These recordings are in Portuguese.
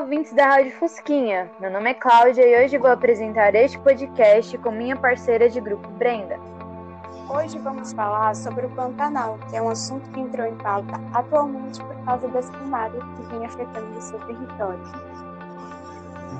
ouvintes da Rádio Fusquinha. Meu nome é Cláudia e hoje vou apresentar este podcast com minha parceira de grupo, Brenda. Hoje vamos falar sobre o Pantanal, que é um assunto que entrou em pauta atualmente por causa das queimadas que vem afetando o seu território.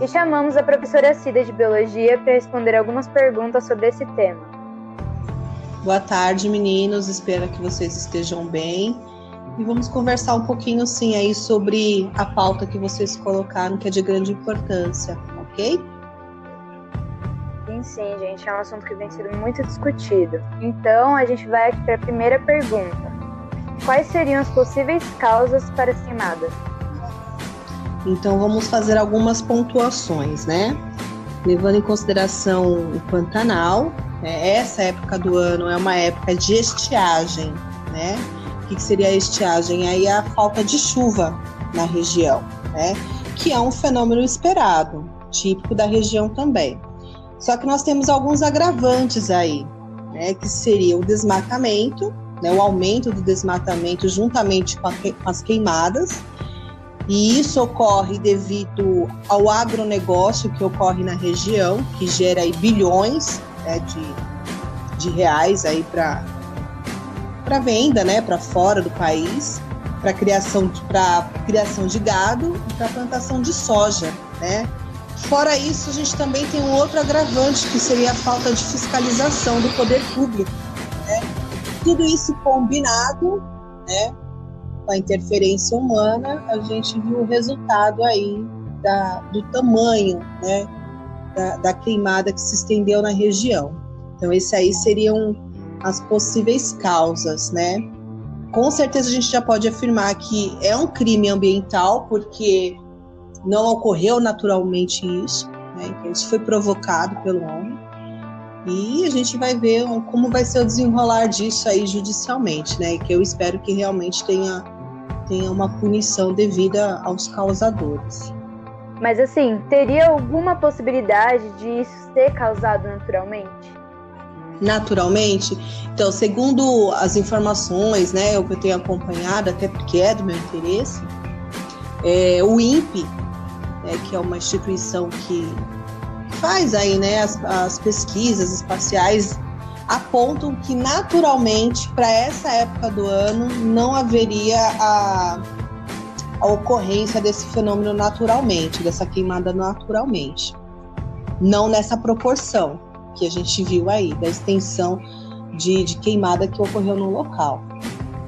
E chamamos a professora Cida de Biologia para responder algumas perguntas sobre esse tema. Boa tarde, meninos. Espero que vocês estejam bem e vamos conversar um pouquinho sim aí sobre a pauta que vocês colocaram, que é de grande importância, ok? Sim, sim, gente, é um assunto que vem sendo muito discutido. Então, a gente vai aqui para a primeira pergunta. Quais seriam as possíveis causas para as queimadas? Então, vamos fazer algumas pontuações, né? Levando em consideração o Pantanal, né? essa época do ano é uma época de estiagem, né? O que seria a estiagem? Aí a falta de chuva na região, né? Que é um fenômeno esperado, típico da região também. Só que nós temos alguns agravantes aí, né? Que seria o desmatamento, né? O aumento do desmatamento juntamente com, com as queimadas. E isso ocorre devido ao agronegócio que ocorre na região, que gera aí bilhões né, de, de reais aí para para venda, né, para fora do país, para criação para criação de gado e para plantação de soja, né? Fora isso, a gente também tem um outro agravante que seria a falta de fiscalização do poder público, né? Tudo isso combinado, né, com a interferência humana, a gente viu o resultado aí da, do tamanho, né, da, da queimada que se estendeu na região. Então, esse aí seria um as possíveis causas, né? Com certeza a gente já pode afirmar que é um crime ambiental, porque não ocorreu naturalmente isso, né? Então, isso foi provocado pelo homem. E a gente vai ver como vai ser o desenrolar disso aí judicialmente, né? Que eu espero que realmente tenha, tenha uma punição devida aos causadores. Mas assim, teria alguma possibilidade de isso ser causado naturalmente? Naturalmente. Então, segundo as informações, né, o que eu tenho acompanhado, até porque é do meu interesse, é, o INPE, né, que é uma instituição que faz aí, né, as, as pesquisas espaciais, apontam que naturalmente para essa época do ano não haveria a, a ocorrência desse fenômeno naturalmente, dessa queimada naturalmente, não nessa proporção que a gente viu aí, da extensão de, de queimada que ocorreu no local.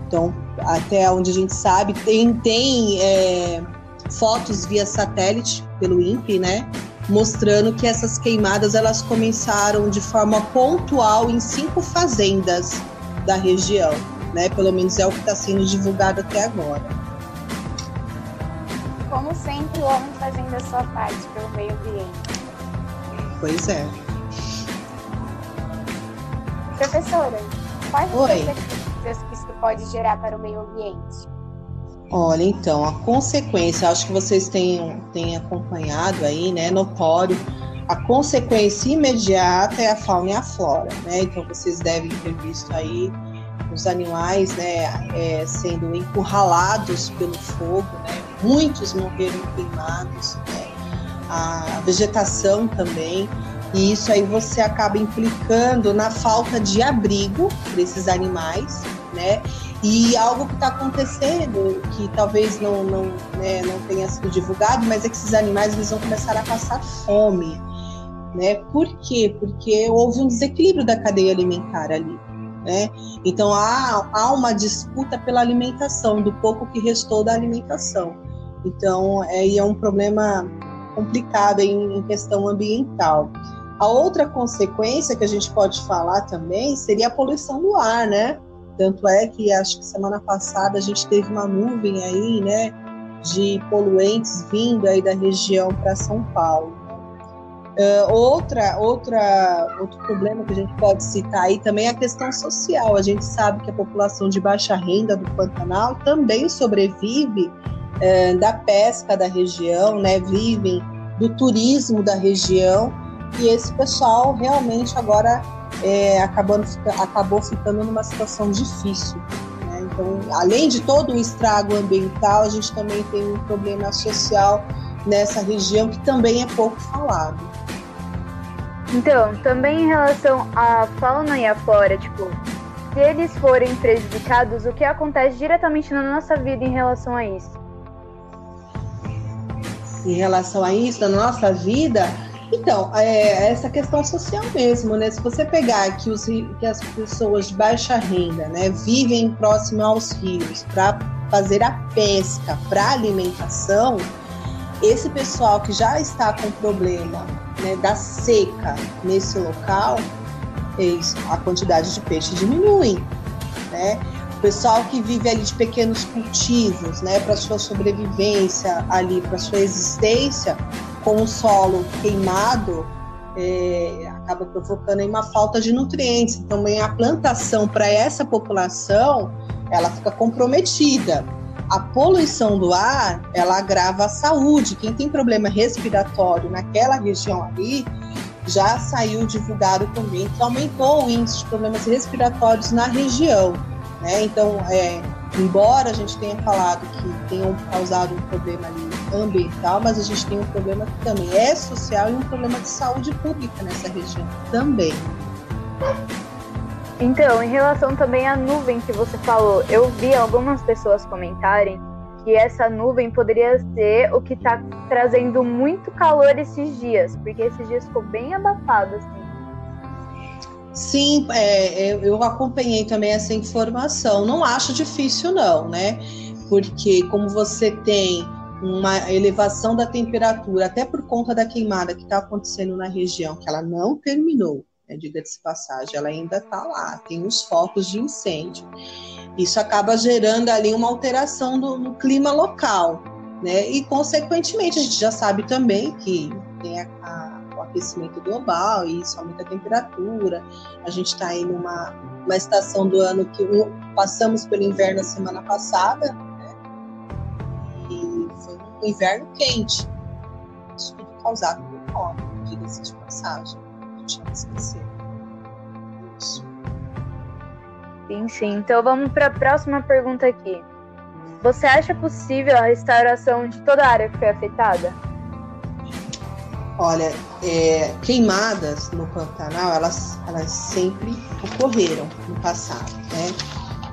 Então, até onde a gente sabe, tem, tem é, fotos via satélite pelo INPE, né? Mostrando que essas queimadas elas começaram de forma pontual em cinco fazendas da região, né? Pelo menos é o que está sendo divulgado até agora. Como sempre, o homem fazendo a sua parte pelo meio ambiente. Pois é. Professora, quais Oi. as consequências que isso pode gerar para o meio ambiente? Olha, então, a consequência, acho que vocês têm, têm acompanhado aí, né, notório, a consequência imediata é a fauna e a flora, né? Então, vocês devem ter visto aí os animais, né, é, sendo encurralados pelo fogo, né? Muitos morreram queimados, né? A vegetação também. E isso aí você acaba implicando na falta de abrigo para esses animais, né? E algo que está acontecendo, que talvez não, não, né, não tenha sido divulgado, mas é que esses animais eles vão começar a passar fome. Né? Por quê? Porque houve um desequilíbrio da cadeia alimentar ali. Né? Então há, há uma disputa pela alimentação, do pouco que restou da alimentação. Então é, é um problema complicado em, em questão ambiental. A outra consequência que a gente pode falar também seria a poluição do ar, né? Tanto é que acho que semana passada a gente teve uma nuvem aí, né, de poluentes vindo aí da região para São Paulo. Uh, outra, outra, outro problema que a gente pode citar aí também é a questão social. A gente sabe que a população de baixa renda do Pantanal também sobrevive uh, da pesca da região, né? Vivem do turismo da região e esse pessoal realmente agora é, acabando, acabou ficando numa situação difícil. Né? Então, além de todo o estrago ambiental, a gente também tem um problema social nessa região que também é pouco falado. Então, também em relação à fauna e à flora, tipo, se eles forem prejudicados, o que acontece diretamente na nossa vida em relação a isso? Em relação a isso, na nossa vida, então, é essa questão social mesmo, né? Se você pegar que, os, que as pessoas de baixa renda né, vivem próximo aos rios para fazer a pesca para alimentação, esse pessoal que já está com problema né, da seca nesse local, a quantidade de peixe diminui. Né? O pessoal que vive ali de pequenos cultivos, né, para sua sobrevivência ali, para sua existência, com o solo queimado, é, acaba provocando uma falta de nutrientes. Também a plantação para essa população, ela fica comprometida a poluição do ar, ela agrava a saúde. Quem tem problema respiratório naquela região ali, já saiu divulgado também que aumentou o índice de problemas respiratórios na região. Né? Então, é, embora a gente tenha falado que tenham causado um problema ali ambiental, mas a gente tem um problema que também é social e um problema de saúde pública nessa região também. Então, em relação também à nuvem que você falou, eu vi algumas pessoas comentarem que essa nuvem poderia ser o que está trazendo muito calor esses dias, porque esses dias ficou bem abafado, assim. Sim, é, eu acompanhei também essa informação. Não acho difícil, não, né? Porque como você tem uma elevação da temperatura, até por conta da queimada que está acontecendo na região, que ela não terminou, né, diga-se passagem, ela ainda está lá, tem os focos de incêndio. Isso acaba gerando ali uma alteração do, no clima local, né? E, consequentemente, a gente já sabe também que tem a, a, o aquecimento global e isso aumenta a temperatura. A gente está aí numa uma estação do ano que passamos pelo inverno a semana passada, um inverno quente. Isso tudo causado por fome, diga-se de passagem deixar esquecer. Isso. Sim, sim. Então vamos para a próxima pergunta aqui. Você acha possível a restauração de toda a área que foi afetada? Olha, é, queimadas no Pantanal, elas, elas sempre ocorreram no passado, né?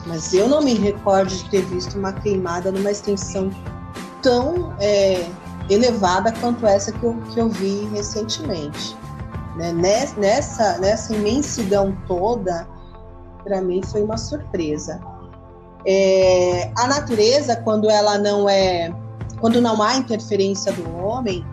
Mas eu não me recordo de ter visto uma queimada numa extensão tão é, elevada quanto essa que eu, que eu vi recentemente. Né? Nessa, nessa imensidão toda, para mim foi uma surpresa. É, a natureza, quando ela não é, quando não há interferência do homem,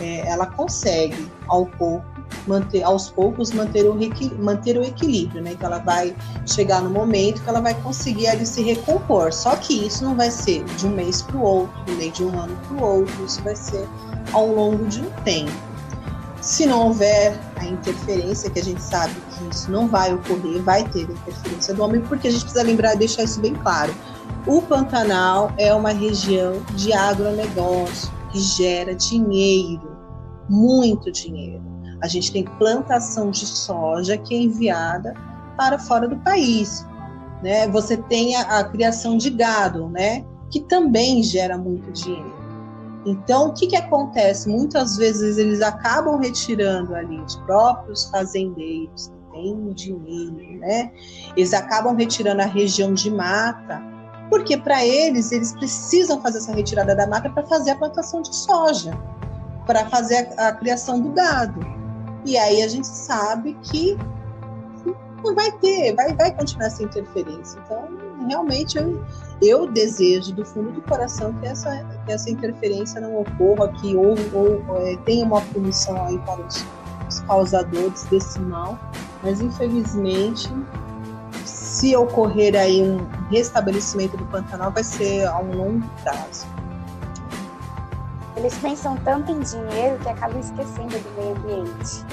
é, ela consegue ao pouco manter, aos poucos manter o, manter o equilíbrio, né? Então ela vai chegar no momento que ela vai conseguir ali se recompor. Só que isso não vai ser de um mês para o outro, nem de um ano para o outro. Isso vai ser ao longo de um tempo. Se não houver a interferência, que a gente sabe que isso não vai ocorrer, vai ter interferência do homem, porque a gente precisa lembrar e deixar isso bem claro. O Pantanal é uma região de agronegócio que gera dinheiro, muito dinheiro. A gente tem plantação de soja que é enviada para fora do país. Né? Você tem a, a criação de gado, né? que também gera muito dinheiro. Então, o que, que acontece? Muitas vezes eles acabam retirando ali os próprios fazendeiros que têm dinheiro, né? Eles acabam retirando a região de mata, porque para eles, eles precisam fazer essa retirada da mata para fazer a plantação de soja, para fazer a, a criação do gado. E aí a gente sabe que não vai ter, vai, vai continuar essa interferência. Então, realmente, eu, eu desejo do fundo do coração que essa, que essa interferência não ocorra, que ou, ou é, tenha uma punição aí para os, os causadores desse mal, mas infelizmente se ocorrer aí um restabelecimento do Pantanal, vai ser a um longo prazo. Eles pensam tanto em dinheiro que acabam esquecendo do meio ambiente.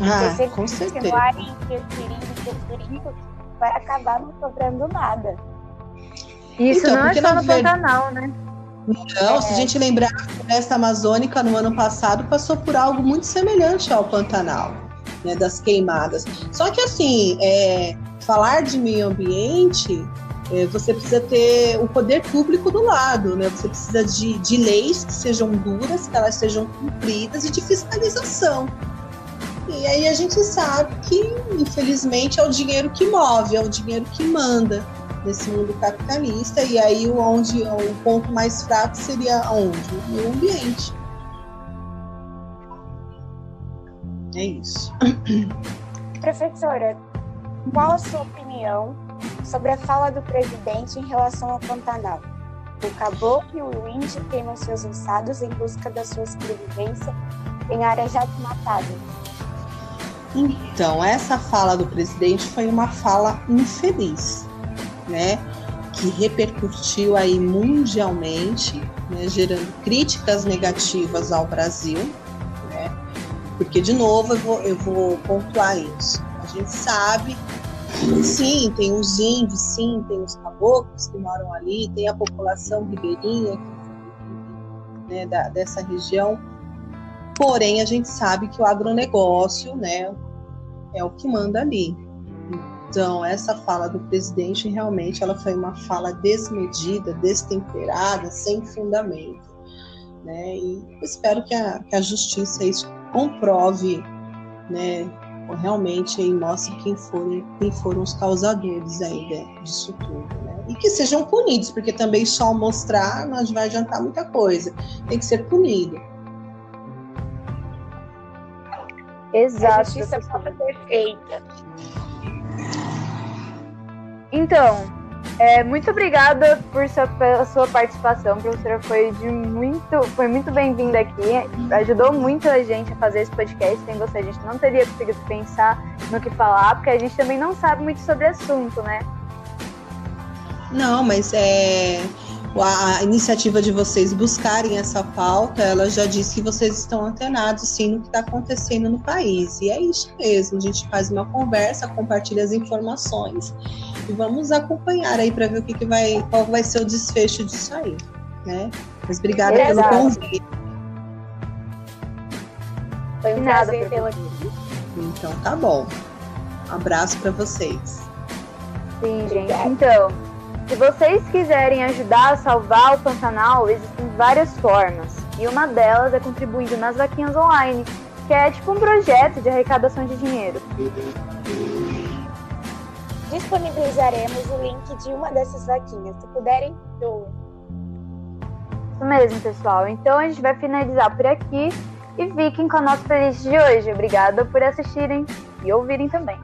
Ah, Você com certeza. Interferindo, interferindo, vai acabar não sobrando nada. Isso então, não é só no ver... Pantanal, né? Não, é. se a gente lembrar, a floresta amazônica no ano passado passou por algo muito semelhante ao Pantanal, né, das queimadas. Só que assim, é, falar de meio ambiente é, você precisa ter o poder público do lado, né? Você precisa de, de leis que sejam duras, que elas sejam cumpridas e de fiscalização. E aí a gente sabe que, infelizmente, é o dinheiro que move, é o dinheiro que manda nesse mundo capitalista. E aí onde o ponto mais fraco seria onde? O meio ambiente. É isso. Professora, qual a sua opinião sobre a fala do presidente em relação ao Pantanal? O caboclo e o índio queimam seus ossados em busca da sua sobrevivência em áreas já desmatadas. Então, essa fala do presidente foi uma fala infeliz, né? Que repercutiu aí mundialmente, né? gerando críticas negativas ao Brasil, né? Porque, de novo, eu vou, eu vou pontuar isso. A gente sabe Sim, tem os índios, sim, tem os caboclos que moram ali, tem a população ribeirinha né, da, dessa região. Porém, a gente sabe que o agronegócio né, é o que manda ali. Então, essa fala do presidente realmente ela foi uma fala desmedida, destemperada, sem fundamento. Né? E espero que a, que a justiça isso comprove né, realmente aí mostre quem foram, quem foram os causadores aí disso tudo, né? E que sejam punidos, porque também só mostrar não vai adiantar muita coisa. Tem que ser punido. Exato. A justiça perfeita. Então, é, muito obrigada por sua, pela sua participação, professora. Foi de muito, foi muito bem-vinda aqui. Ajudou muito a gente a fazer esse podcast. Sem você, a gente não teria conseguido pensar no que falar, porque a gente também não sabe muito sobre o assunto, né? Não, mas é a iniciativa de vocês buscarem essa pauta, ela já disse que vocês estão antenados sim no que está acontecendo no país. E é isso mesmo, a gente faz uma conversa, compartilha as informações e vamos acompanhar aí para ver o que, que vai, qual vai ser o desfecho disso aí. Né? Mas obrigada Exato. pelo convite. Foi um prazer tê-la aqui. Então tá bom. Um abraço para vocês. Sim, gente. Então, se vocês quiserem ajudar a salvar o Pantanal, existem várias formas. E uma delas é contribuindo nas vaquinhas online, que é tipo um projeto de arrecadação de dinheiro disponibilizaremos o link de uma dessas vaquinhas. Se puderem, doem. Isso mesmo, pessoal. Então a gente vai finalizar por aqui e fiquem com a nossa playlist de hoje. Obrigada por assistirem e ouvirem também.